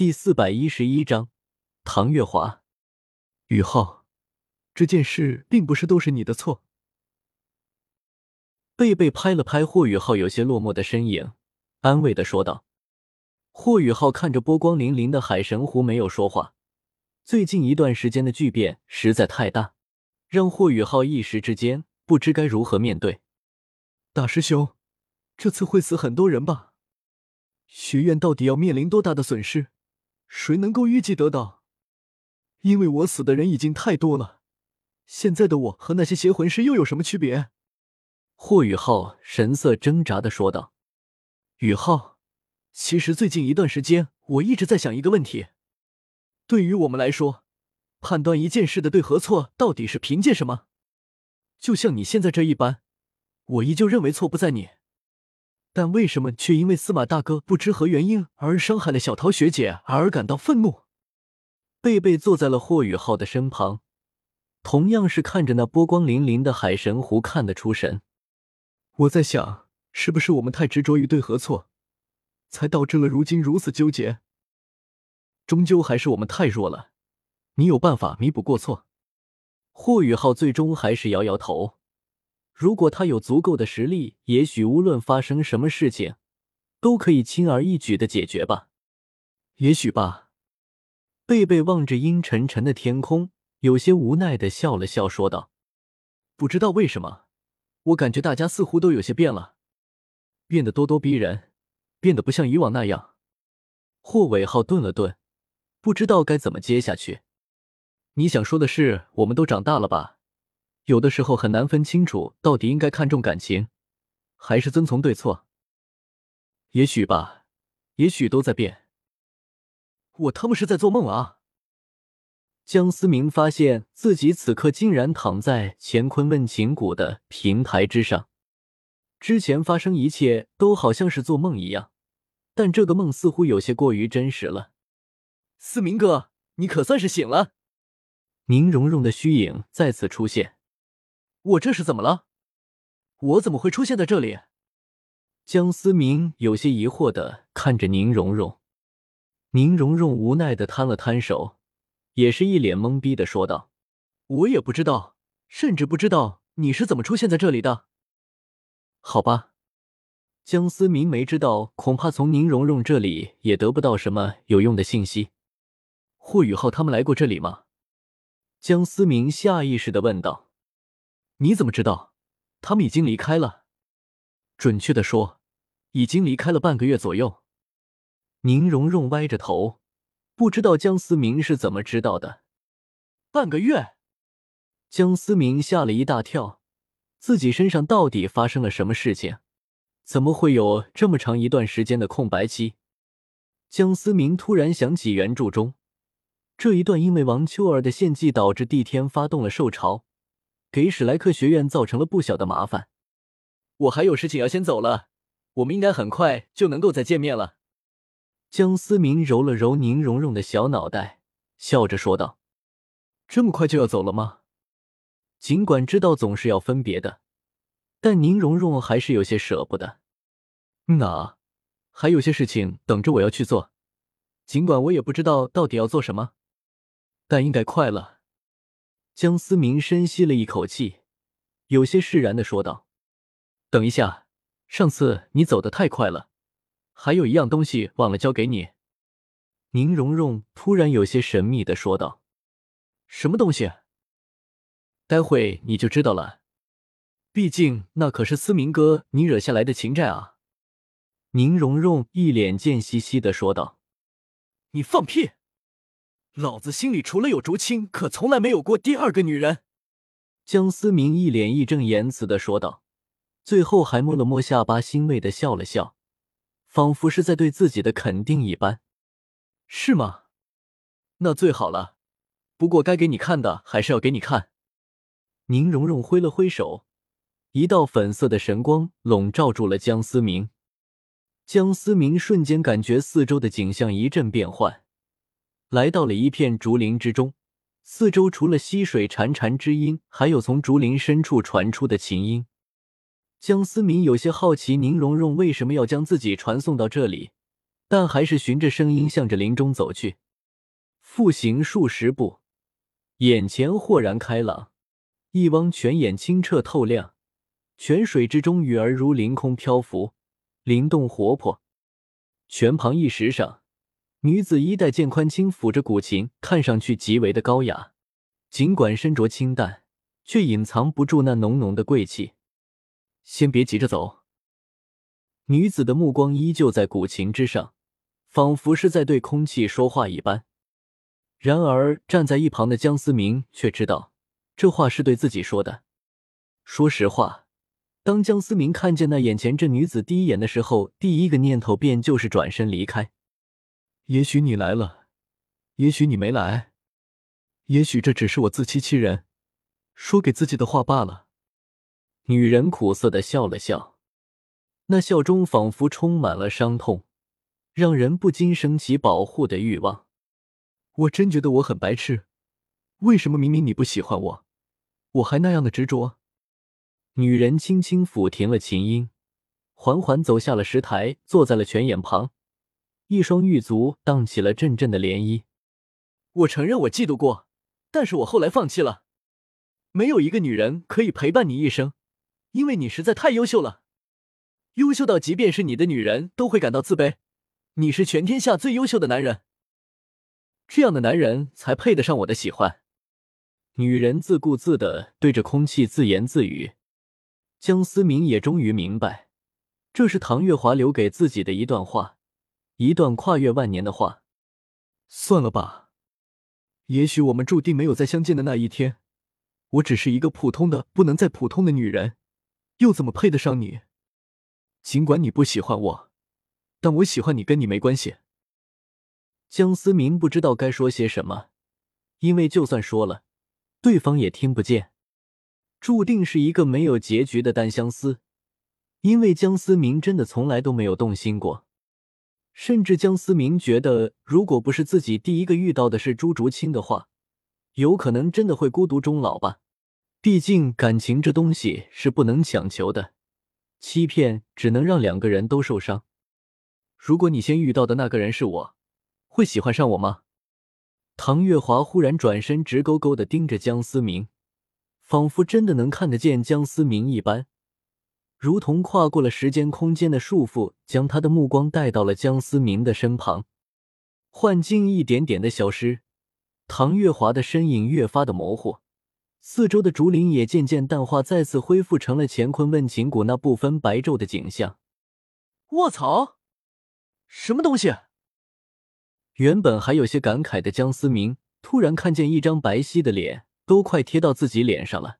第四百一十一章，唐月华，宇浩，这件事并不是都是你的错。贝贝拍了拍霍雨浩有些落寞的身影，安慰的说道。霍雨浩看着波光粼粼的海神湖，没有说话。最近一段时间的巨变实在太大，让霍雨浩一时之间不知该如何面对。大师兄，这次会死很多人吧？学院到底要面临多大的损失？谁能够预计得到？因为我死的人已经太多了，现在的我和那些邪魂师又有什么区别？霍宇浩神色挣扎的说道：“宇浩，其实最近一段时间，我一直在想一个问题。对于我们来说，判断一件事的对和错，到底是凭借什么？就像你现在这一般，我依旧认为错不在你。”但为什么却因为司马大哥不知何原因而伤害了小桃学姐而感到愤怒？贝贝坐在了霍雨浩的身旁，同样是看着那波光粼粼的海神湖，看得出神。我在想，是不是我们太执着于对和错，才导致了如今如此纠结？终究还是我们太弱了。你有办法弥补过错？霍雨浩最终还是摇摇头。如果他有足够的实力，也许无论发生什么事情，都可以轻而易举的解决吧。也许吧。贝贝望着阴沉沉的天空，有些无奈的笑了笑，说道：“不知道为什么，我感觉大家似乎都有些变了，变得咄咄逼人，变得不像以往那样。”霍伟浩顿了顿，不知道该怎么接下去。你想说的是，我们都长大了吧？有的时候很难分清楚，到底应该看重感情，还是遵从对错。也许吧，也许都在变。我他妈是在做梦啊！江思明发现自己此刻竟然躺在乾坤问情谷的平台之上，之前发生一切都好像是做梦一样，但这个梦似乎有些过于真实了。思明哥，你可算是醒了！宁荣荣的虚影再次出现。我这是怎么了？我怎么会出现在这里？江思明有些疑惑的看着宁荣荣，宁荣荣无奈的摊了摊手，也是一脸懵逼的说道：“我也不知道，甚至不知道你是怎么出现在这里的。”好吧，江思明没知道，恐怕从宁荣荣这里也得不到什么有用的信息。霍雨浩他们来过这里吗？江思明下意识的问道。你怎么知道？他们已经离开了。准确的说，已经离开了半个月左右。宁荣荣歪着头，不知道江思明是怎么知道的。半个月，江思明吓了一大跳，自己身上到底发生了什么事情？怎么会有这么长一段时间的空白期？江思明突然想起原著中这一段，因为王秋儿的献祭导致帝天发动了兽潮。给史莱克学院造成了不小的麻烦，我还有事情要先走了，我们应该很快就能够再见面了。江思明揉了揉宁荣荣的小脑袋，笑着说道：“这么快就要走了吗？”尽管知道总是要分别的，但宁荣荣还是有些舍不得。那还有些事情等着我要去做，尽管我也不知道到底要做什么，但应该快了。江思明深吸了一口气，有些释然的说道：“等一下，上次你走的太快了，还有一样东西忘了交给你。”宁荣荣突然有些神秘的说道：“什么东西？待会你就知道了。毕竟那可是思明哥你惹下来的情债啊！”宁荣荣一脸贱兮兮的说道：“你放屁！”老子心里除了有竹青，可从来没有过第二个女人。江思明一脸义正言辞的说道，最后还摸了摸下巴，欣慰的笑了笑，仿佛是在对自己的肯定一般。是吗？那最好了。不过该给你看的还是要给你看。宁荣荣挥了挥手，一道粉色的神光笼罩住了江思明。江思明瞬间感觉四周的景象一阵变幻。来到了一片竹林之中，四周除了溪水潺潺之音，还有从竹林深处传出的琴音。江思明有些好奇，宁荣荣为什么要将自己传送到这里？但还是循着声音向着林中走去。复行数十步，眼前豁然开朗，一汪泉眼清澈透亮，泉水之中鱼儿如凌空漂浮，灵动活泼。泉旁一石上，女子衣带渐宽，轻抚着古琴，看上去极为的高雅。尽管身着清淡，却隐藏不住那浓浓的贵气。先别急着走。女子的目光依旧在古琴之上，仿佛是在对空气说话一般。然而站在一旁的江思明却知道，这话是对自己说的。说实话，当江思明看见那眼前这女子第一眼的时候，第一个念头便就是转身离开。也许你来了，也许你没来，也许这只是我自欺欺人，说给自己的话罢了。女人苦涩的笑了笑，那笑中仿佛充满了伤痛，让人不禁升起保护的欲望。我真觉得我很白痴，为什么明明你不喜欢我，我还那样的执着？女人轻轻抚停了琴音，缓缓走下了石台，坐在了泉眼旁，一双玉足荡起了阵阵的涟漪。我承认我嫉妒过，但是我后来放弃了。没有一个女人可以陪伴你一生。因为你实在太优秀了，优秀到即便是你的女人都会感到自卑。你是全天下最优秀的男人，这样的男人才配得上我的喜欢。女人自顾自的对着空气自言自语。江思明也终于明白，这是唐月华留给自己的一段话，一段跨越万年的话。算了吧，也许我们注定没有再相见的那一天。我只是一个普通的不能再普通的女人。又怎么配得上你？尽管你不喜欢我，但我喜欢你，跟你没关系。江思明不知道该说些什么，因为就算说了，对方也听不见。注定是一个没有结局的单相思，因为江思明真的从来都没有动心过，甚至江思明觉得，如果不是自己第一个遇到的是朱竹清的话，有可能真的会孤独终老吧。毕竟感情这东西是不能强求的，欺骗只能让两个人都受伤。如果你先遇到的那个人是我，会喜欢上我吗？唐月华忽然转身，直勾勾的盯着江思明，仿佛真的能看得见江思明一般，如同跨过了时间空间的束缚，将他的目光带到了江思明的身旁。幻境一点点的消失，唐月华的身影越发的模糊。四周的竹林也渐渐淡化，再次恢复成了乾坤问情谷那不分白昼的景象。卧槽，什么东西？原本还有些感慨的江思明，突然看见一张白皙的脸，都快贴到自己脸上了。